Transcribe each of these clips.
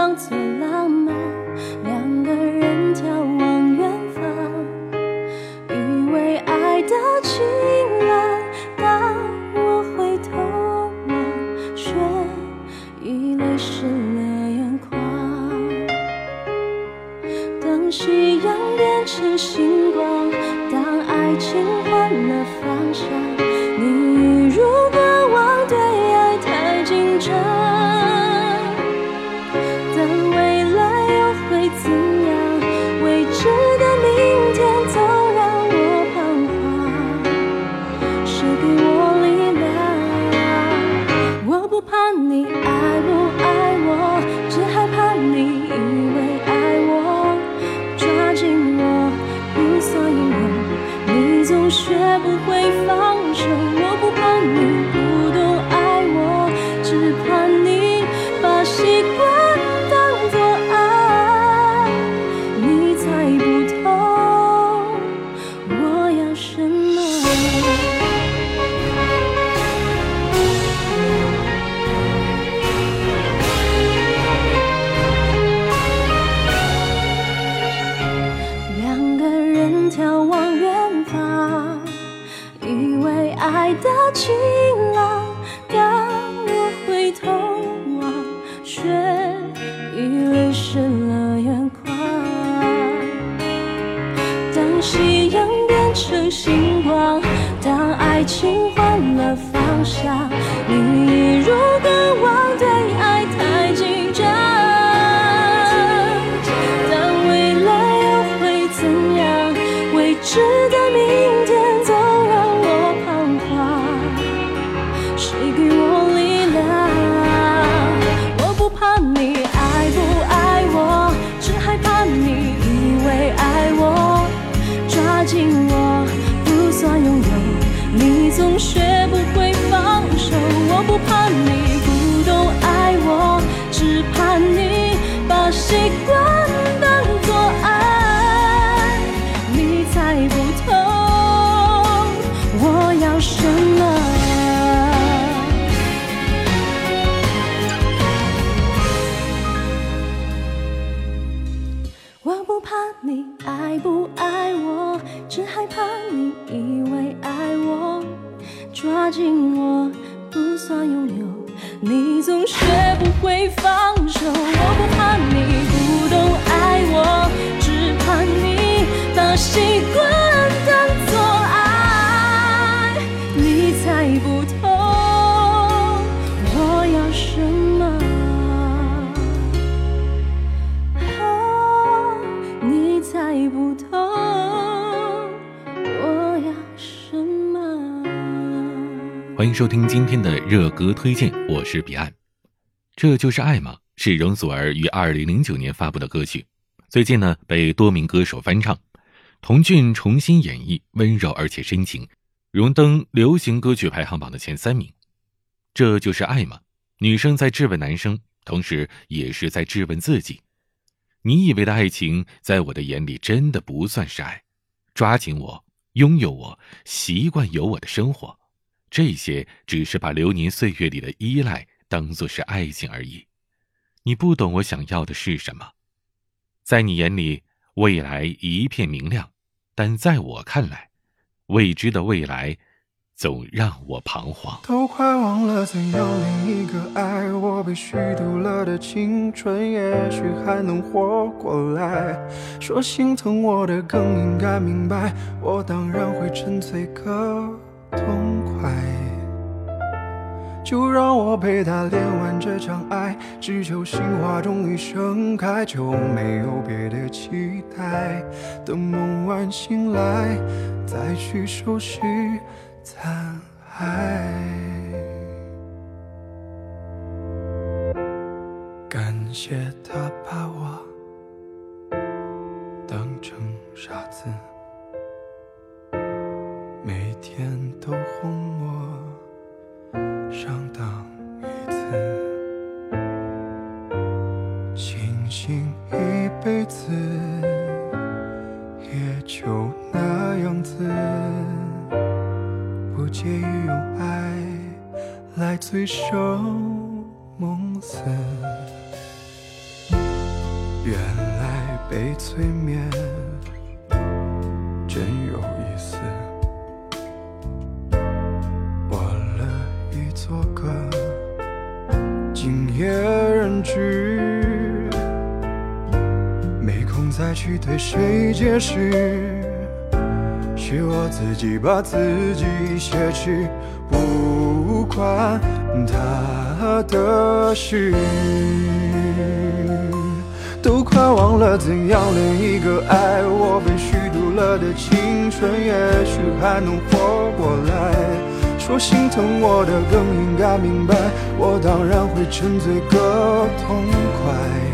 当作未知紧握不算拥有，你总学不会放手。我不怕你不懂爱我，只怕你把习惯欢迎收听今天的热歌推荐，我是彼岸。这就是爱吗？是容祖儿于二零零九年发布的歌曲，最近呢被多名歌手翻唱，童俊重新演绎，温柔而且深情，荣登流行歌曲排行榜的前三名。这就是爱吗？女生在质问男生，同时也是在质问自己。你以为的爱情，在我的眼里真的不算是爱。抓紧我，拥有我，习惯有我的生活，这些只是把流年岁月里的依赖当做是爱情而已。你不懂我想要的是什么。在你眼里，未来一片明亮，但在我看来，未知的未来，总让我彷徨。都快忘了曾有另一个爱我，被虚度了的青春，也许还能活过来。说心疼我的更应该明白，我当然会沉醉个痛快。就让我陪他练完这场爱，只求心花终于盛开，就没有别的期待。等梦完醒来，再去收拾残骸。感谢他把我当成傻子，就那样子。不介意用爱来醉生梦死。原来被催眠真有意思。我了一座个今夜人句，没空再去对谁解释，是我自己把自己挟持，不关他的事。都快忘了怎样恋一个爱我被虚度了的青春，也许还能活过来。说心疼我的更应该明白，我当然会沉醉个痛快。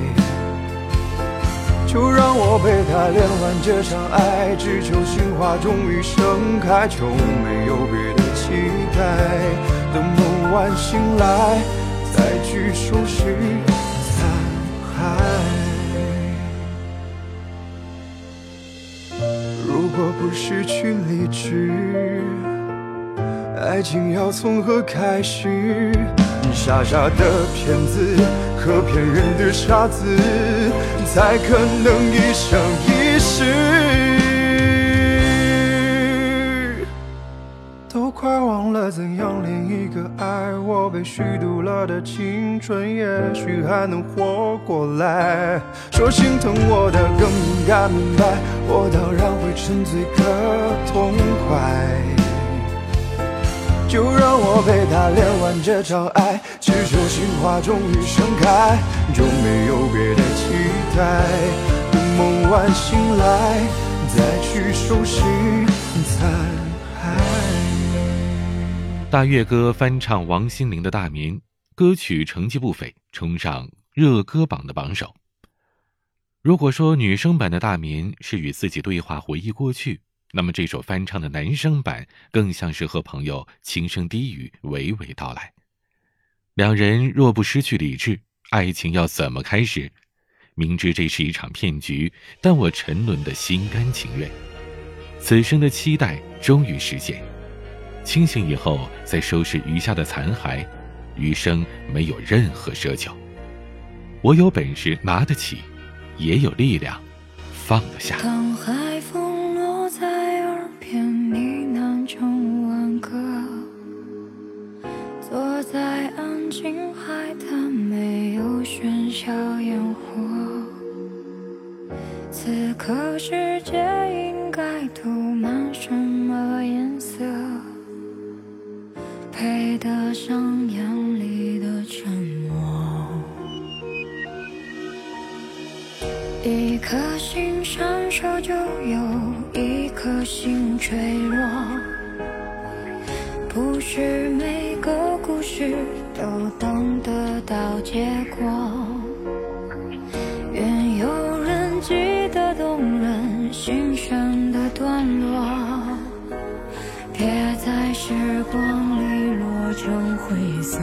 就让我陪他连完这场爱，只求心花终于盛开，就没有别的期待。等梦完醒来，再去收拾残骸。如果不失去理智，爱情要从何开始？傻傻的骗子和骗人的傻子，才可能一生一世。都快忘了怎样恋一个爱我被虚度了的青春，也许还能活过来。说心疼我的更应该明白，我当然会沉醉个痛快。就让我陪他练完这场爱，只求心花终于盛开，就没有别的期待。等梦完醒来，再去收拾残。大乐歌翻唱王心凌的《大眠》，歌曲成绩不菲，冲上热歌榜的榜首。如果说女生版的《大眠》是与自己对话回忆过去，那么这首翻唱的男生版更像是和朋友轻声低语娓娓道来。两人若不失去理智，爱情要怎么开始？明知这是一场骗局，但我沉沦的心甘情愿。此生的期待终于实现。清醒以后，再收拾余下的残骸，余生没有任何奢求。我有本事拿得起，也有力量放得下。此刻世界应该涂满什么颜色？配得上眼里的沉默。一颗心闪烁，就有一颗心坠落。不是每个故事都等得到结果。时光里落成灰色。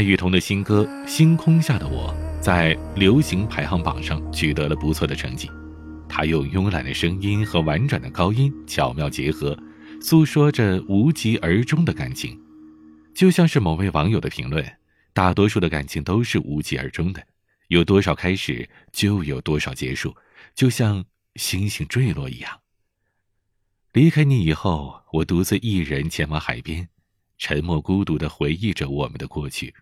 戴雨桐的新歌《星空下的我》在流行排行榜上取得了不错的成绩。他用慵懒的声音和婉转的高音巧妙结合，诉说着无疾而终的感情。就像是某位网友的评论：“大多数的感情都是无疾而终的，有多少开始就有多少结束，就像星星坠落一样。”离开你以后，我独自一人前往海边。沉默孤独的回忆着我们的过去，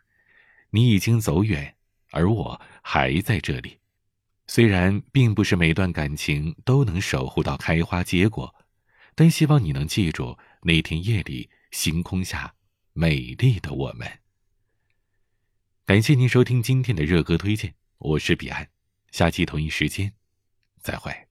你已经走远，而我还在这里。虽然并不是每段感情都能守护到开花结果，但希望你能记住那天夜里星空下美丽的我们。感谢您收听今天的热歌推荐，我是彼岸，下期同一时间再会。